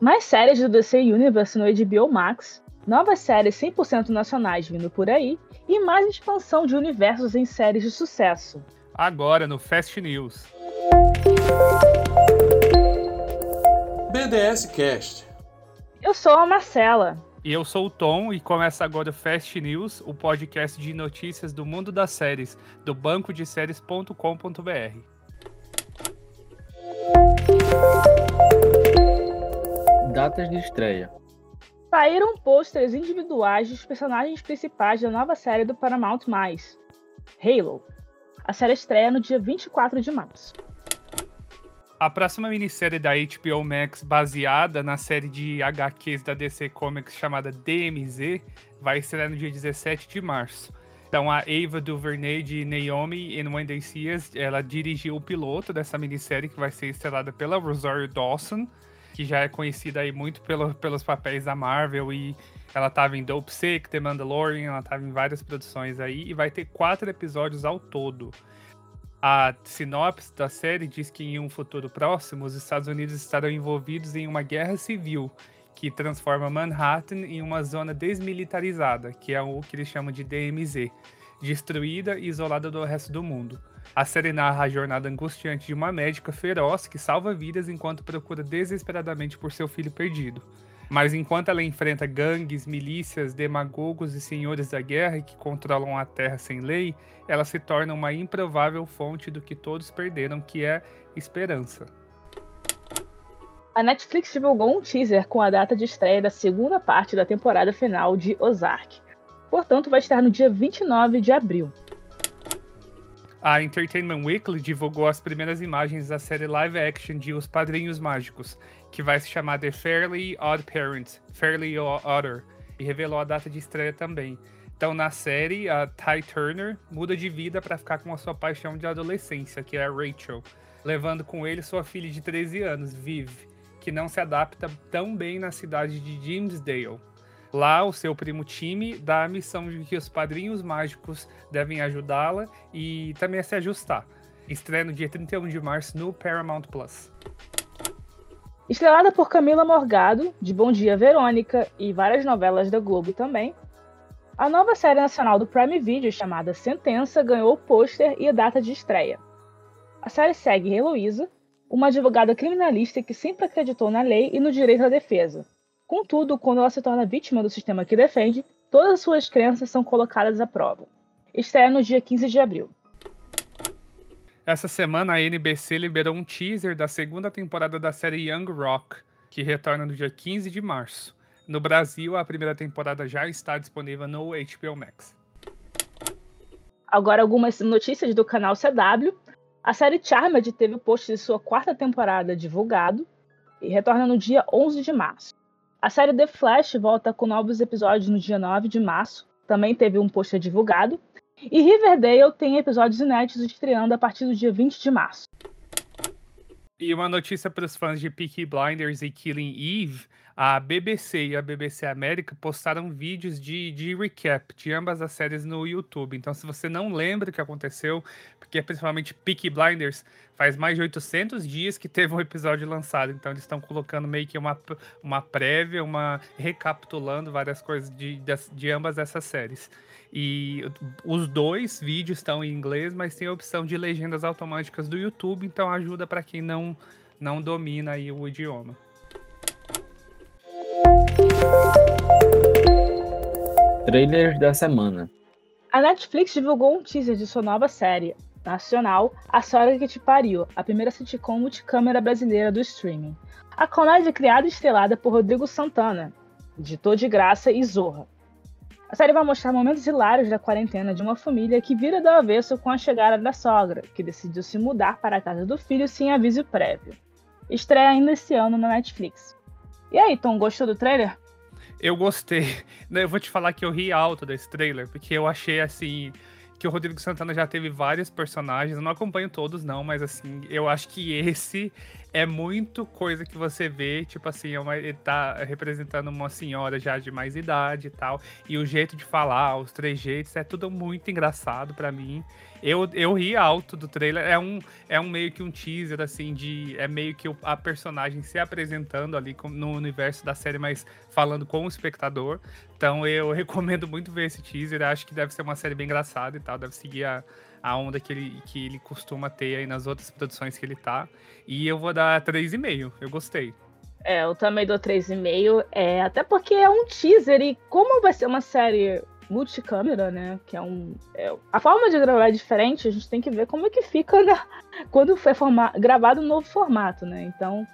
Mais séries do DC Universe no HBO Max, novas séries 100% nacionais vindo por aí e mais expansão de universos em séries de sucesso. Agora no Fast News. BDS Cast. Eu sou a Marcela. E eu sou o Tom e começa agora o Fast News, o podcast de notícias do mundo das séries, do banco de séries.com.br. Datas de estreia. Saíram pôsteres individuais dos personagens principais da nova série do Paramount+, Halo. A série estreia no dia 24 de março. A próxima minissérie da HBO Max, baseada na série de HQs da DC Comics chamada DMZ, vai estrear no dia 17 de março. Então a Ava DuVernay de Naomi They See Us, ela dirigiu o piloto dessa minissérie que vai ser estrelada pela Rosario Dawson, que já é conhecida aí muito pelo, pelos papéis da Marvel e ela estava em Dope Sick, The Mandalorian, ela estava em várias produções aí e vai ter quatro episódios ao todo. A sinopse da série diz que em um futuro próximo os Estados Unidos estarão envolvidos em uma guerra civil que transforma Manhattan em uma zona desmilitarizada, que é o que eles chamam de DMZ, destruída e isolada do resto do mundo. A série narra a jornada angustiante de uma médica feroz que salva vidas enquanto procura desesperadamente por seu filho perdido. Mas enquanto ela enfrenta gangues, milícias, demagogos e senhores da guerra que controlam a terra sem lei, ela se torna uma improvável fonte do que todos perderam, que é esperança. A Netflix divulgou um teaser com a data de estreia da segunda parte da temporada final de Ozark. Portanto, vai estar no dia 29 de abril. A Entertainment Weekly divulgou as primeiras imagens da série live action de Os Padrinhos Mágicos, que vai se chamar The Fairly Odd Parents, Fairly Odder, e revelou a data de estreia também. Então, na série, a Ty Turner muda de vida para ficar com a sua paixão de adolescência, que é a Rachel, levando com ele sua filha de 13 anos, Viv, que não se adapta tão bem na cidade de Jamesdale. Lá, o seu primo Timmy dá a missão de que os padrinhos mágicos devem ajudá-la e também a se ajustar. Estreia no dia 31 de março no Paramount Plus. Estrelada por Camila Morgado, de Bom Dia Verônica e várias novelas da Globo também, a nova série nacional do Prime Video chamada Sentença ganhou o pôster e a data de estreia. A série segue Heloísa, uma advogada criminalista que sempre acreditou na lei e no direito à defesa, Contudo, quando ela se torna vítima do sistema que defende, todas as suas crenças são colocadas à prova. Estreia no dia 15 de abril. Essa semana a NBC liberou um teaser da segunda temporada da série Young Rock, que retorna no dia 15 de março. No Brasil, a primeira temporada já está disponível no HBO Max. Agora algumas notícias do canal CW. A série Charmed teve o post de sua quarta temporada divulgado e retorna no dia 11 de março. A série The Flash volta com novos episódios no dia 9 de março, também teve um pôster divulgado. E Riverdale tem episódios inéditos estreando a partir do dia 20 de março. E uma notícia para os fãs de Peaky Blinders e Killing Eve: a BBC e a BBC América postaram vídeos de, de recap de ambas as séries no YouTube. Então, se você não lembra o que aconteceu, porque principalmente Peaky Blinders faz mais de 800 dias que teve um episódio lançado. Então, eles estão colocando meio que uma, uma prévia, uma recapitulando várias coisas de, de, de ambas essas séries. E os dois vídeos estão em inglês, mas tem a opção de legendas automáticas do YouTube, então ajuda para quem não, não domina aí o idioma. Trailers da semana. A Netflix divulgou um teaser de sua nova série nacional, A Sogra que Te Pariu, a primeira sitcom multicâmera brasileira do streaming. A comédia criada e estrelada por Rodrigo Santana, editor de Graça e Zorra. A série vai mostrar momentos hilários da quarentena de uma família que vira do avesso com a chegada da sogra, que decidiu se mudar para a casa do filho sem aviso prévio. Estreia ainda esse ano na Netflix. E aí, Tom, gostou do trailer? Eu gostei. Eu vou te falar que eu ri alto desse trailer, porque eu achei assim que o Rodrigo Santana já teve vários personagens. Eu não acompanho todos, não, mas assim, eu acho que esse é muito coisa que você vê, tipo assim, é uma, ele tá representando uma senhora já de mais idade e tal. E o jeito de falar, os trejeitos, é tudo muito engraçado para mim. Eu, eu ri alto do trailer. É um, é um meio que um teaser, assim, de. É meio que a personagem se apresentando ali no universo da série, mas falando com o espectador. Então eu recomendo muito ver esse teaser. Acho que deve ser uma série bem engraçada e tal. Deve seguir a, a onda que ele, que ele costuma ter aí nas outras produções que ele tá. E eu vou dar 3,5. Eu gostei. É, eu também dou 3,5. É, até porque é um teaser e como vai ser uma série multicâmera, né? Que é um. É, a forma de gravar é diferente, a gente tem que ver como é que fica na, quando foi forma, gravado no novo formato, né? Então.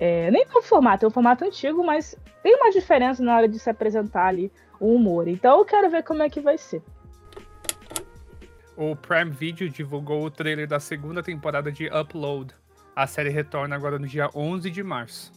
É, nem novo formato, é um formato antigo, mas tem uma diferença na hora de se apresentar ali o humor. Então eu quero ver como é que vai ser. O Prime Video divulgou o trailer da segunda temporada de Upload. A série retorna agora no dia 11 de março.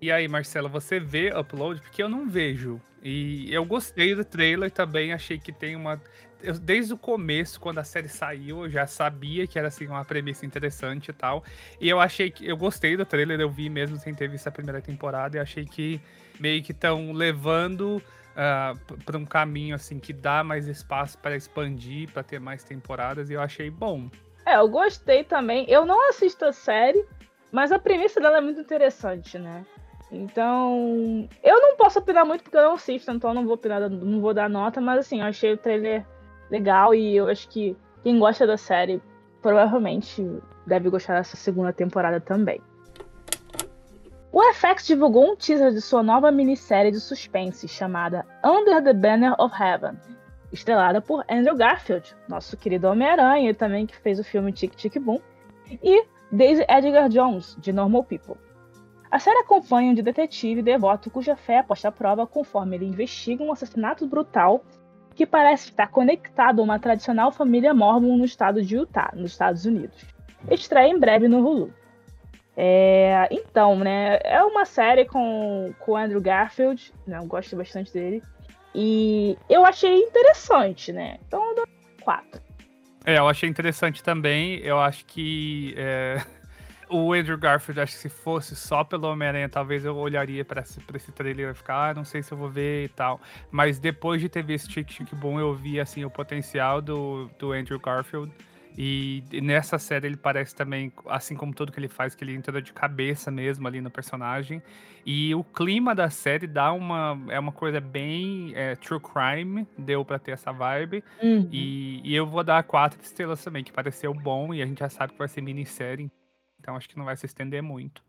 E aí, Marcelo, você vê Upload? Porque eu não vejo. E eu gostei do trailer também, achei que tem uma. Eu, desde o começo, quando a série saiu, eu já sabia que era assim, uma premissa interessante e tal. E eu achei que. Eu gostei do trailer, eu vi mesmo sem ter visto a primeira temporada, e achei que meio que estão levando uh, ah, para um caminho assim que dá mais espaço para expandir, para ter mais temporadas, e eu achei bom. É, eu gostei também. Eu não assisto a série, mas a premissa dela é muito interessante, né? Então, eu não posso opinar muito porque eu não assisto, então não vou opinar, não vou dar nota, mas assim, eu achei o trailer legal e eu acho que quem gosta da série provavelmente deve gostar dessa segunda temporada também. O FX divulgou um teaser de sua nova minissérie de suspense chamada Under the Banner of Heaven, estrelada por Andrew Garfield, nosso querido Homem-Aranha, também que fez o filme Tic Tic Boom, e Daisy Edgar Jones, de Normal People. A série acompanha um detetive devoto cuja fé é posta à prova conforme ele investiga um assassinato brutal que parece estar conectado a uma tradicional família mormon no estado de Utah, nos Estados Unidos. Estreia em breve no Hulu. É, então, né, é uma série com o Andrew Garfield, né, eu gosto bastante dele, e eu achei interessante, né, então eu dou 4. É, eu achei interessante também, eu acho que é o Andrew Garfield, acho que se fosse só pelo Homem-Aranha, talvez eu olharia para esse, pra esse trailer e ficar, ah, não sei se eu vou ver e tal. Mas depois de ter visto Chick Chick Boom, eu vi, assim, o potencial do, do Andrew Garfield. E, nessa série ele parece também, assim como tudo que ele faz, que ele entra de cabeça mesmo ali no personagem. E o clima da série dá uma. É uma coisa bem é, true crime, deu para ter essa vibe. Uhum. E, e eu vou dar quatro estrelas também, que pareceu bom, e a gente já sabe que vai ser minissérie. Então acho que não vai se estender muito.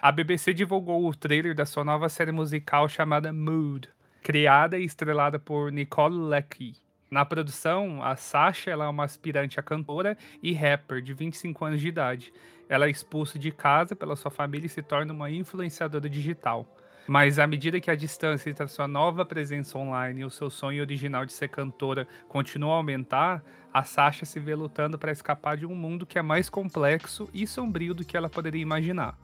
A BBC divulgou o trailer da sua nova série musical chamada Mood, criada e estrelada por Nicole Leckie. Na produção, a Sasha é uma aspirante a cantora e rapper de 25 anos de idade. Ela é expulsa de casa pela sua família e se torna uma influenciadora digital. Mas à medida que a distância entre a sua nova presença online e o seu sonho original de ser cantora continua a aumentar, a Sasha se vê lutando para escapar de um mundo que é mais complexo e sombrio do que ela poderia imaginar.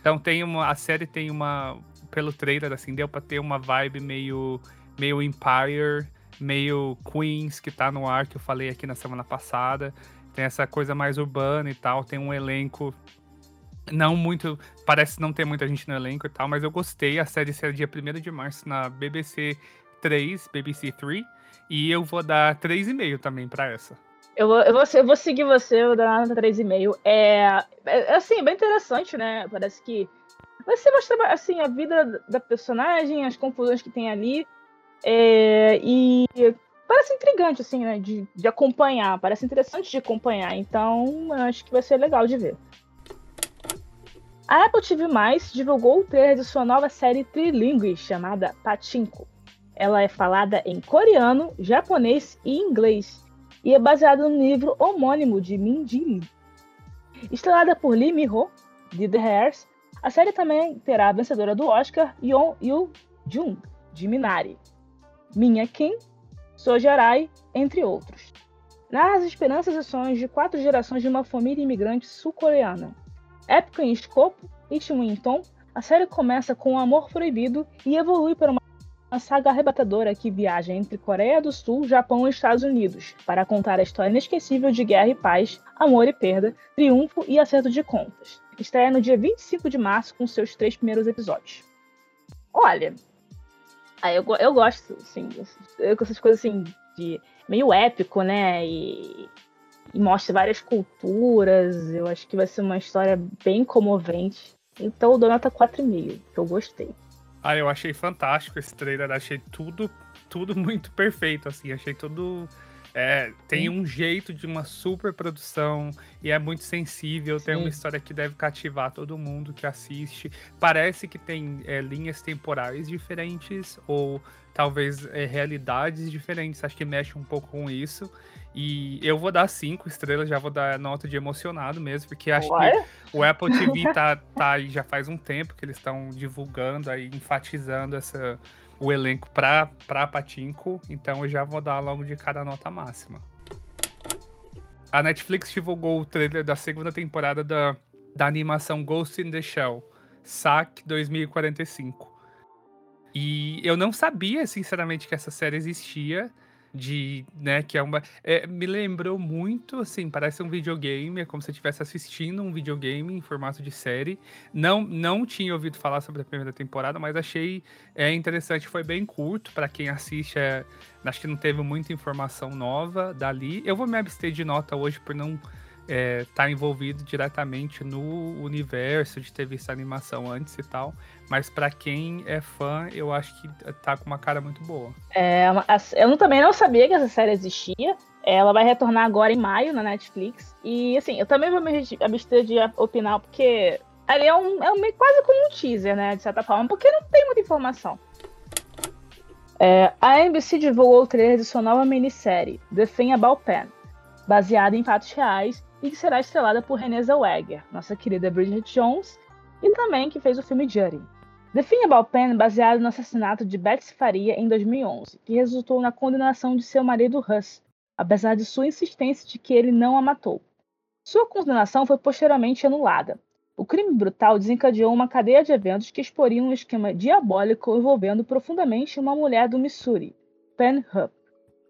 Então tem uma, a série tem uma, pelo trailer assim, deu para ter uma vibe meio meio Empire, meio Queens que tá no ar que eu falei aqui na semana passada. Tem essa coisa mais urbana e tal, tem um elenco não muito, parece não ter muita gente no elenco e tal, mas eu gostei. A série será dia 1 de março na BBC 3, BBC 3. E eu vou dar 3,5 também para essa. Eu vou, eu, vou, eu vou seguir você, eu vou dar nota 3,5. É, é, assim, bem interessante, né? Parece que você mostra assim, a vida da personagem, as confusões que tem ali. É, e parece intrigante, assim, né? De, de acompanhar. Parece interessante de acompanhar. Então, acho que vai ser legal de ver. A Apple TV+, divulgou o trailer de sua nova série trilingue chamada Pachinko. Ela é falada em coreano, japonês e inglês e é baseada no livro homônimo de Min Ji Lee. Estrelada por Lee Mi-ho, de The Hairs, a série também terá a vencedora do Oscar, Yeon Yu-jung, de Minari, Minha Kim, Sojarai, entre outros. Narra as esperanças e sonhos de quatro gerações de uma família imigrante sul-coreana. Épica em escopo, ritmo e tom, a série começa com um amor proibido e evolui para uma uma saga arrebatadora que viaja entre Coreia do Sul, Japão e Estados Unidos para contar a história inesquecível de guerra e paz, amor e perda, triunfo e acerto de contas. Estreia no dia 25 de março com seus três primeiros episódios. Olha, eu, eu gosto, assim, com essas coisas assim, de meio épico, né? E, e mostra várias culturas. Eu acho que vai ser uma história bem comovente. Então eu dou nota 4,5, que eu gostei. Ah, eu achei fantástico esse trailer, achei tudo, tudo muito perfeito, assim, achei tudo. É, tem um jeito de uma super produção e é muito sensível. Sim. Tem uma história que deve cativar todo mundo que assiste. Parece que tem é, linhas temporais diferentes ou talvez é, realidades diferentes. Acho que mexe um pouco com isso. E eu vou dar cinco estrelas, já vou dar nota de emocionado mesmo, porque acho que o Apple TV tá, tá aí já faz um tempo que eles estão divulgando aí, enfatizando essa, o elenco pra, pra Patinco, então eu já vou dar logo de cada nota máxima. A Netflix divulgou o trailer da segunda temporada da, da animação Ghost in the Shell, SAC 2045. E eu não sabia, sinceramente, que essa série existia de, né, que é uma, é, me lembrou muito, assim, parece um videogame, é como se eu estivesse assistindo um videogame em formato de série. Não, não tinha ouvido falar sobre a primeira temporada, mas achei é interessante, foi bem curto para quem assiste, é, acho que não teve muita informação nova dali. Eu vou me abster de nota hoje por não é, tá envolvido diretamente no universo de ter visto a animação antes e tal. Mas para quem é fã, eu acho que tá com uma cara muito boa. É, eu também não sabia que essa série existia. Ela vai retornar agora em maio na Netflix. E assim, eu também vou me abster de opinar, porque ali é, um, é um, quase como um teaser, né? De certa forma, porque não tem muita informação. É, a NBC divulgou o trailer de sua nova minissérie, The Thing About Pen, baseada em fatos reais e que será estrelada por Renée Zellweger, nossa querida Bridget Jones, e também que fez o filme Judy. The Thing Pen, baseado no assassinato de Betsy Faria em 2011, que resultou na condenação de seu marido Russ, apesar de sua insistência de que ele não a matou. Sua condenação foi posteriormente anulada. O crime brutal desencadeou uma cadeia de eventos que exporiam um esquema diabólico envolvendo profundamente uma mulher do Missouri, Pen Hupp.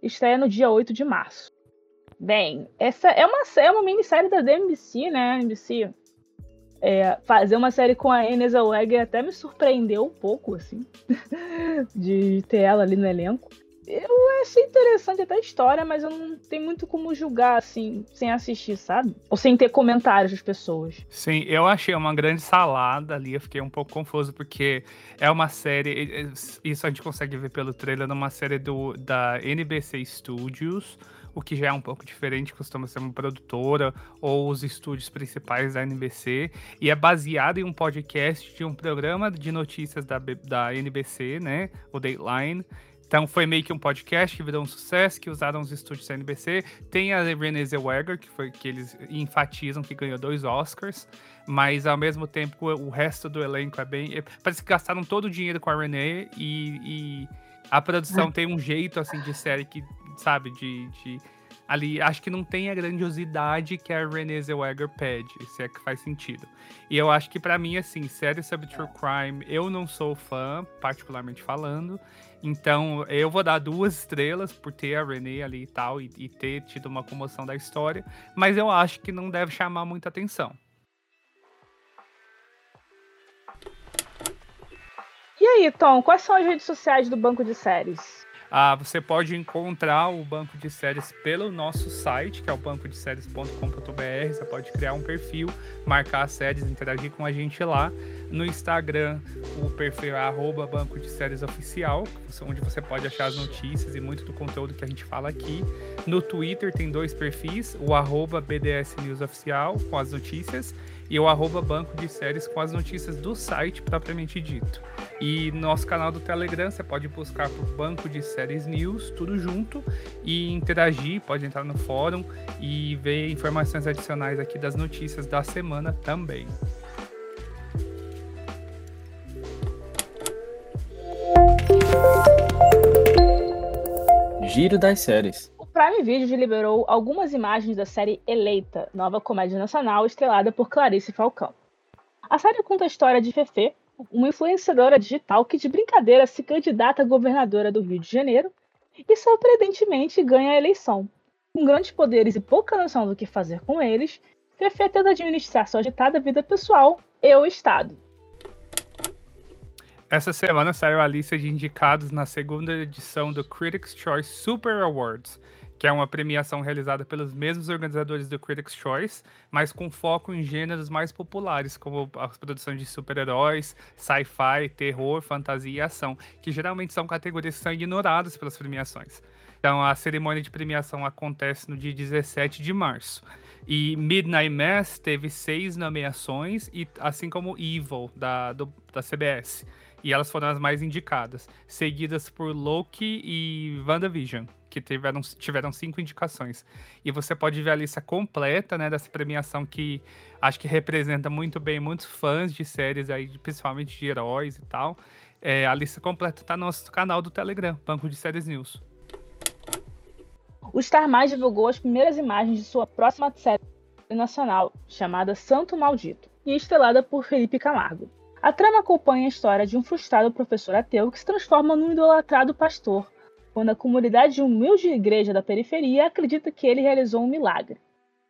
Estreia no dia 8 de março. Bem, essa é uma, é uma minissérie da DMC, né? NBC. É, fazer uma série com a Inês Zellweger até me surpreendeu um pouco, assim, de ter ela ali no elenco. Eu achei interessante até a história, mas eu não tenho muito como julgar, assim, sem assistir, sabe? Ou sem ter comentários das pessoas. Sim, eu achei uma grande salada ali, eu fiquei um pouco confuso, porque é uma série, isso a gente consegue ver pelo trailer, numa série do, da NBC Studios, o que já é um pouco diferente, costuma ser uma produtora ou os estúdios principais da NBC, e é baseado em um podcast de um programa de notícias da, da NBC, né, o Dateline, então foi meio que um podcast que virou um sucesso, que usaram os estúdios da NBC. Tem a Renée Zellweger, que foi que eles enfatizam que ganhou dois Oscars, mas ao mesmo tempo o resto do elenco é bem. Parece que gastaram todo o dinheiro com a Renée e, e a produção tem um jeito assim de série que sabe, de, de ali, acho que não tem a grandiosidade que a Renée Zellweger pede, se é que faz sentido. E eu acho que para mim, assim, série sobre true crime, eu não sou fã, particularmente falando, então eu vou dar duas estrelas por ter a Renée ali e tal, e, e ter tido uma comoção da história, mas eu acho que não deve chamar muita atenção. E aí, Tom, quais são as redes sociais do Banco de Séries? Ah, você pode encontrar o banco de séries pelo nosso site, que é o bancodeséries.com.br. Você pode criar um perfil, marcar as séries, interagir com a gente lá. No Instagram, o perfil é Banco de Séries Oficial, onde você pode achar as notícias e muito do conteúdo que a gente fala aqui. No Twitter tem dois perfis, o BDS News Oficial, com as notícias, e o arroba Banco de Séries com as notícias do site propriamente dito. E nosso canal do Telegram, você pode buscar por Banco de Séries News, tudo junto, e interagir, pode entrar no fórum e ver informações adicionais aqui das notícias da semana também. Giro das séries. Prime Video liberou algumas imagens da série Eleita, nova comédia nacional estrelada por Clarice Falcão. A série conta a história de Fefe, uma influenciadora digital que de brincadeira se candidata a governadora do Rio de Janeiro e surpreendentemente ganha a eleição. Com grandes poderes e pouca noção do que fazer com eles, Fefe tenta administrar sua agitada vida pessoal e o Estado. Essa semana saiu a lista de indicados na segunda edição do Critics' Choice Super Awards, que é uma premiação realizada pelos mesmos organizadores do Critics' Choice, mas com foco em gêneros mais populares, como as produções de super-heróis, sci-fi, terror, fantasia e ação, que geralmente são categorias que são ignoradas pelas premiações. Então, a cerimônia de premiação acontece no dia 17 de março. E Midnight Mass teve seis nomeações, e assim como Evil, da, do, da CBS. E elas foram as mais indicadas, seguidas por Loki e WandaVision, que tiveram, tiveram cinco indicações. E você pode ver a lista completa né, dessa premiação que acho que representa muito bem muitos fãs de séries aí, principalmente de heróis e tal. É, a lista completa está no nosso canal do Telegram, Banco de Séries News. O Star Mais divulgou as primeiras imagens de sua próxima série nacional, chamada Santo Maldito, e estrelada por Felipe Camargo. A trama acompanha a história de um frustrado professor ateu que se transforma num idolatrado pastor, quando a comunidade de humilde igreja da periferia acredita que ele realizou um milagre.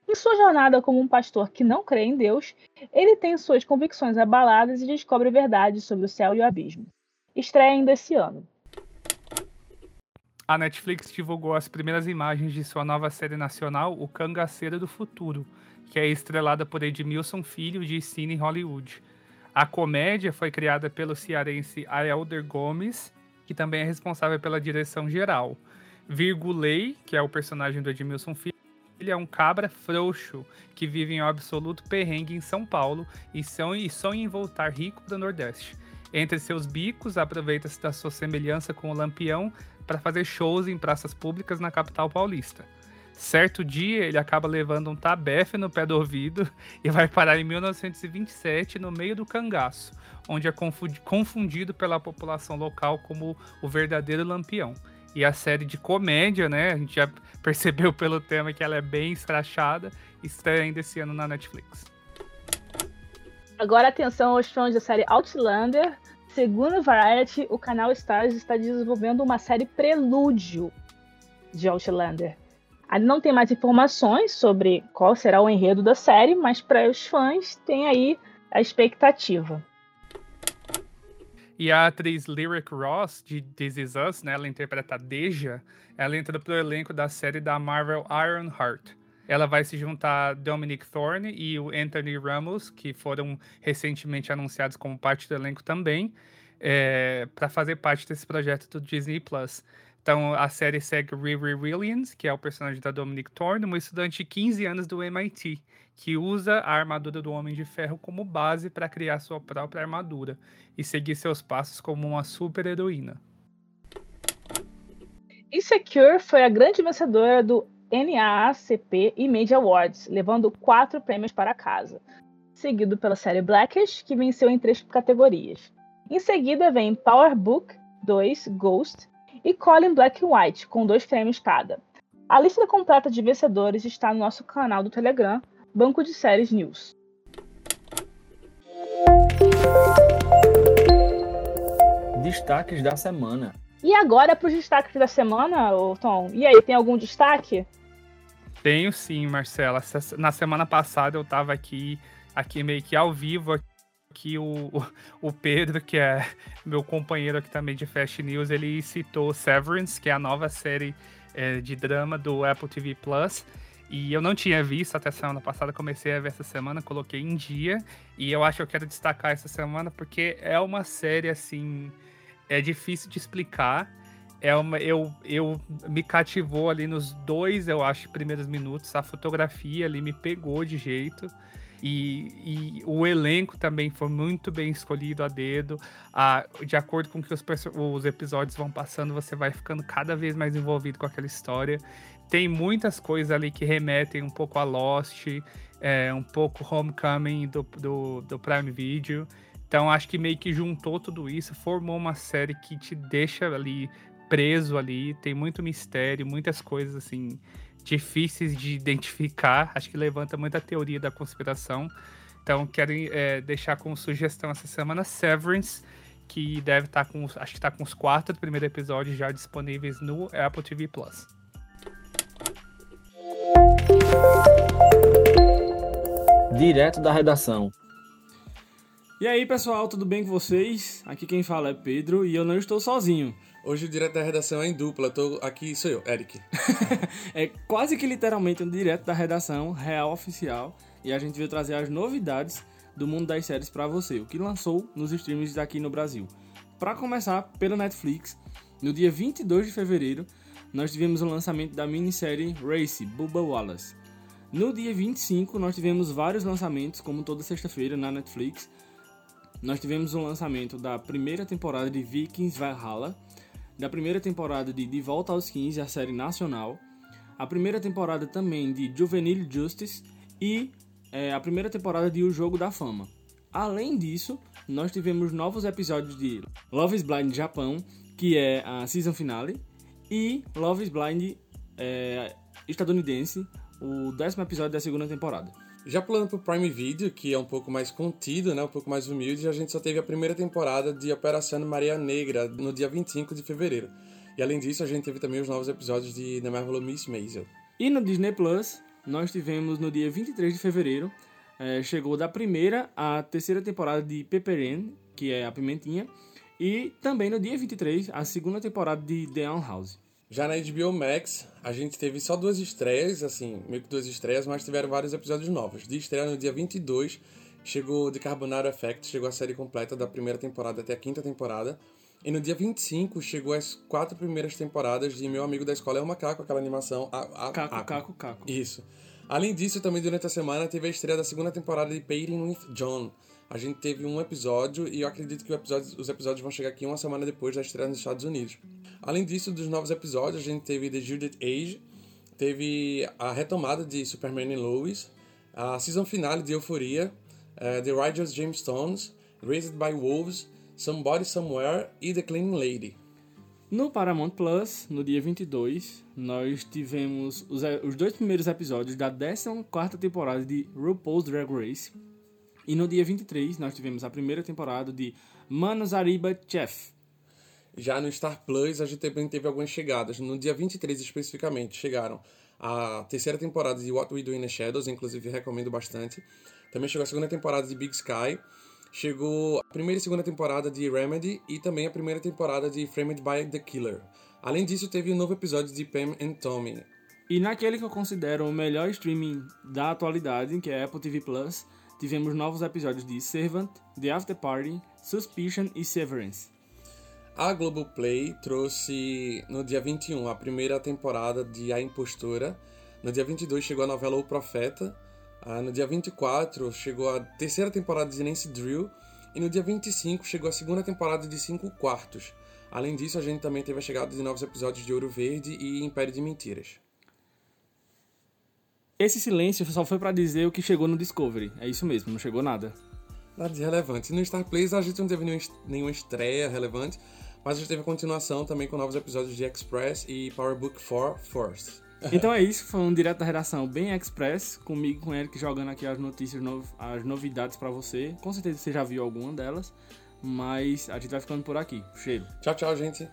Em sua jornada como um pastor que não crê em Deus, ele tem suas convicções abaladas e descobre verdades sobre o céu e o abismo. Estreia ainda esse ano. A Netflix divulgou as primeiras imagens de sua nova série nacional, O Cangaceiro do Futuro, que é estrelada por Edmilson Filho de Cine Hollywood. A comédia foi criada pelo cearense Aelder Gomes, que também é responsável pela direção geral. Virgulei, que é o personagem do Edmilson Filho, ele é um cabra frouxo que vive em um absoluto perrengue em São Paulo e, sonha, em voltar rico para o Nordeste. Entre seus bicos, aproveita-se da sua semelhança com o Lampião para fazer shows em praças públicas na capital paulista. Certo dia, ele acaba levando um tabefe no pé do ouvido e vai parar em 1927 no meio do cangaço, onde é confundido pela população local como o verdadeiro lampião. E a série de comédia, né? A gente já percebeu pelo tema que ela é bem escrachada, estreia ainda esse ano na Netflix. Agora atenção aos fãs da série Outlander. Segundo Variety, o canal Stars está desenvolvendo uma série prelúdio de Outlander. Ainda não tem mais informações sobre qual será o enredo da série, mas para os fãs tem aí a expectativa. E a atriz Lyric Ross, de This Is Us, né, ela interpreta Deja, ela entra pro elenco da série da Marvel Iron Heart. Ela vai se juntar a Dominic Thorne e o Anthony Ramos, que foram recentemente anunciados como parte do elenco também, é, para fazer parte desse projeto do Disney Plus. Então, a série segue Riri Williams, que é o personagem da Dominic Thorne, uma estudante de 15 anos do MIT, que usa a armadura do Homem de Ferro como base para criar sua própria armadura e seguir seus passos como uma super-heroína. Insecure foi a grande vencedora do NAACP e Media Awards, levando quatro prêmios para casa, seguido pela série Blackish, que venceu em três categorias. Em seguida vem Power Book 2 Ghost, e Colin Black White, com dois prêmios cada. A lista completa de vencedores está no nosso canal do Telegram, Banco de Séries News. Destaques da semana. E agora para os destaques da semana, Tom? E aí, tem algum destaque? Tenho sim, Marcela. Na semana passada eu estava aqui, aqui meio que ao vivo, que o, o Pedro, que é meu companheiro aqui também de Fast News, ele citou Severance, que é a nova série é, de drama do Apple TV Plus. E eu não tinha visto até semana passada, comecei a ver essa semana, coloquei em dia. E eu acho que eu quero destacar essa semana porque é uma série assim. É difícil de explicar. É uma, eu, eu me cativou ali nos dois, eu acho, primeiros minutos. A fotografia ali me pegou de jeito. E, e, o elenco também foi muito bem escolhido a dedo. A, de acordo com que os, os, episódios vão passando, você vai ficando cada vez mais envolvido com aquela história. Tem muitas coisas ali que remetem um pouco a Lost, é, um pouco Homecoming do, do, do Prime Video. Então acho que meio que juntou tudo isso, formou uma série que te deixa ali preso ali, tem muito mistério, muitas coisas assim difíceis de identificar. Acho que levanta muita teoria da conspiração. Então, quero é, deixar como sugestão essa semana Severance, que deve estar tá com, acho que está com os quatro primeiros episódios já disponíveis no Apple TV Plus. Direto da redação. E aí, pessoal, tudo bem com vocês? Aqui quem fala é Pedro e eu não estou sozinho. Hoje o direto da redação é em dupla. Tô aqui, sou eu, Eric. é quase que literalmente um direto da redação real oficial e a gente veio trazer as novidades do mundo das séries para você, o que lançou nos streams daqui no Brasil. Para começar, pela Netflix, no dia 22 de fevereiro, nós tivemos o lançamento da minissérie Race, Bubba Wallace. No dia 25, nós tivemos vários lançamentos, como toda sexta-feira na Netflix. Nós tivemos o lançamento da primeira temporada de Vikings Valhalla, da primeira temporada de De Volta aos 15, a série nacional, a primeira temporada também de Juvenile Justice e é, a primeira temporada de O Jogo da Fama. Além disso, nós tivemos novos episódios de Love is Blind Japão, que é a season finale, e Love is Blind é, estadunidense, o décimo episódio da segunda temporada. Já pulando pro Prime Video, que é um pouco mais contido, né, um pouco mais humilde, a gente só teve a primeira temporada de Operação Maria Negra no dia 25 de fevereiro. E além disso, a gente teve também os novos episódios de The Marvelous Miss Maisel. E no Disney Plus, nós tivemos no dia 23 de fevereiro, é, chegou da primeira à terceira temporada de Pepperin, que é a Pimentinha, e também no dia 23, a segunda temporada de The House. Já na HBO Max, a gente teve só duas estreias, assim, meio que duas estreias, mas tiveram vários episódios novos. De estreia no dia 22, chegou The Carbonaro Effect, chegou a série completa da primeira temporada até a quinta temporada. E no dia 25 chegou as quatro primeiras temporadas de Meu Amigo da Escola é o Macaco, aquela animação. A, a, caco, a, Caco, Caco. Isso. Além disso, também durante a semana teve a estreia da segunda temporada de Painting with John. A gente teve um episódio e eu acredito que episódio, os episódios vão chegar aqui uma semana depois da estreia nos Estados Unidos. Além disso, dos novos episódios, a gente teve The Judith Age, teve a retomada de Superman e Lois, a season finale de Euphoria, uh, The Righteous Jamestones, Raised by Wolves, Somebody Somewhere e The Cleaning Lady. No Paramount Plus, no dia 22, nós tivemos os, os dois primeiros episódios da 14ª temporada de RuPaul's Drag Race, e no dia 23, nós tivemos a primeira temporada de Manos Arriba Chef. Já no Star Plus, a gente também teve algumas chegadas. No dia 23, especificamente, chegaram a terceira temporada de What We Do in the Shadows, inclusive recomendo bastante. Também chegou a segunda temporada de Big Sky. Chegou a primeira e segunda temporada de Remedy e também a primeira temporada de Framed by the Killer. Além disso, teve um novo episódio de Pam and Tommy. E naquele que eu considero o melhor streaming da atualidade, que é Apple TV Plus, tivemos novos episódios de Servant, The After Party, Suspicion e Severance. A Globoplay trouxe no dia 21 a primeira temporada de A Impostora. No dia 22 chegou a novela O Profeta. Ah, no dia 24 chegou a terceira temporada de Nancy Drill. E no dia 25 chegou a segunda temporada de Cinco Quartos. Além disso, a gente também teve a chegada de novos episódios de Ouro Verde e Império de Mentiras. Esse silêncio só foi para dizer o que chegou no Discovery. É isso mesmo, não chegou nada. Nada de relevante. No Star Plus a gente não teve nenhuma estreia relevante, mas a gente teve a continuação também com novos episódios de Express e Power Book 4 Force. Então é isso, foi um direto da redação bem express, comigo com o Eric jogando aqui as notícias, as novidades para você. Com certeza você já viu alguma delas, mas a gente vai ficando por aqui. Cheiro. Tchau, tchau, gente.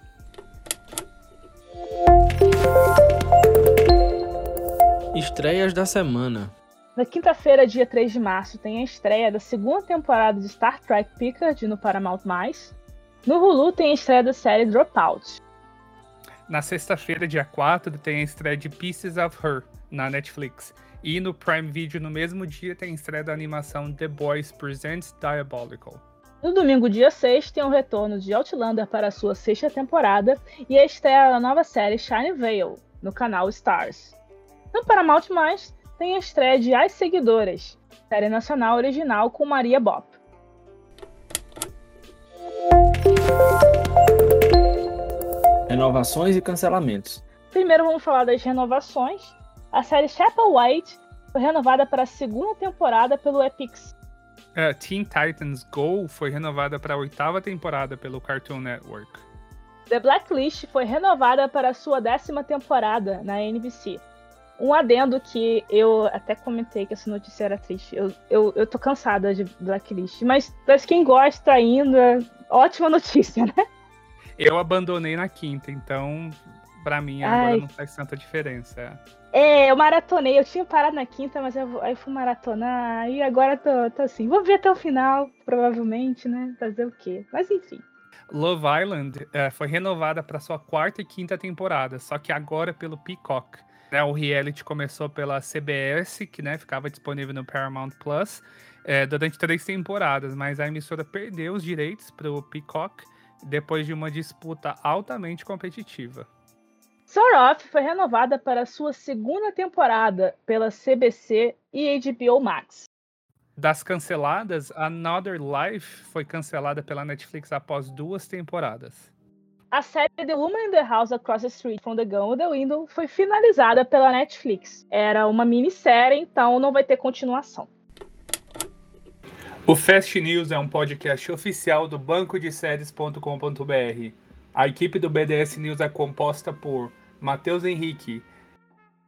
Estreias da semana. Na quinta-feira, dia 3 de março, tem a estreia da segunda temporada de Star Trek Picard no Paramount+. No Hulu tem a estreia da série Dropout. Na sexta-feira, dia 4, tem a estreia de Pieces of Her na Netflix. E no Prime Video, no mesmo dia, tem a estreia da animação The Boys Presents Diabolical. No domingo, dia 6, tem o retorno de Outlander para a sua sexta temporada e a estreia da nova série Shine Veil no canal Stars. No Paramount+, tem a estreia de As Seguidoras, série nacional original com Maria Bop. Renovações e cancelamentos. Primeiro vamos falar das renovações. A série Chapel White foi renovada para a segunda temporada pelo Epix. Uh, Teen Titans Go foi renovada para a oitava temporada pelo Cartoon Network. The Blacklist foi renovada para a sua décima temporada na NBC. Um adendo que eu até comentei que essa notícia era triste. Eu, eu, eu tô cansada de Blacklist, mas para quem gosta ainda, ótima notícia, né? Eu abandonei na quinta, então pra mim agora Ai. não faz tanta diferença. É, eu maratonei, eu tinha parado na quinta, mas eu, aí fui maratonar, e agora tô, tô assim, vou ver até o final, provavelmente, né? Fazer o quê? Mas enfim. Love Island eh, foi renovada para sua quarta e quinta temporada, só que agora pelo Peacock. Né, o reality começou pela CBS, que né, ficava disponível no Paramount Plus, eh, durante três temporadas, mas a emissora perdeu os direitos para o Peacock depois de uma disputa altamente competitiva. Sort Of foi renovada para sua segunda temporada pela CBC e HBO Max. Das canceladas, Another Life foi cancelada pela Netflix após duas temporadas. A série The Woman in the House Across the Street from the Gun with the Window foi finalizada pela Netflix. Era uma minissérie, então não vai ter continuação. O Fast News é um podcast oficial do banco de séries.com.br. A equipe do BDS News é composta por Matheus Henrique,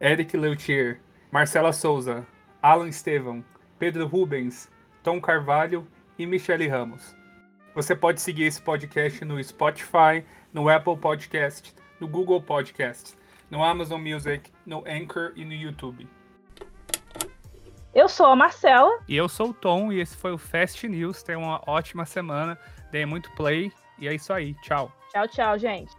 Eric Leutier, Marcela Souza, Alan Estevam, Pedro Rubens, Tom Carvalho e Michele Ramos. Você pode seguir esse podcast no Spotify, no Apple Podcast, no Google Podcast, no Amazon Music, no Anchor e no YouTube. Eu sou a Marcela. E eu sou o Tom e esse foi o Fast News. Tenha uma ótima semana, dê muito play e é isso aí. Tchau. Tchau, tchau, gente.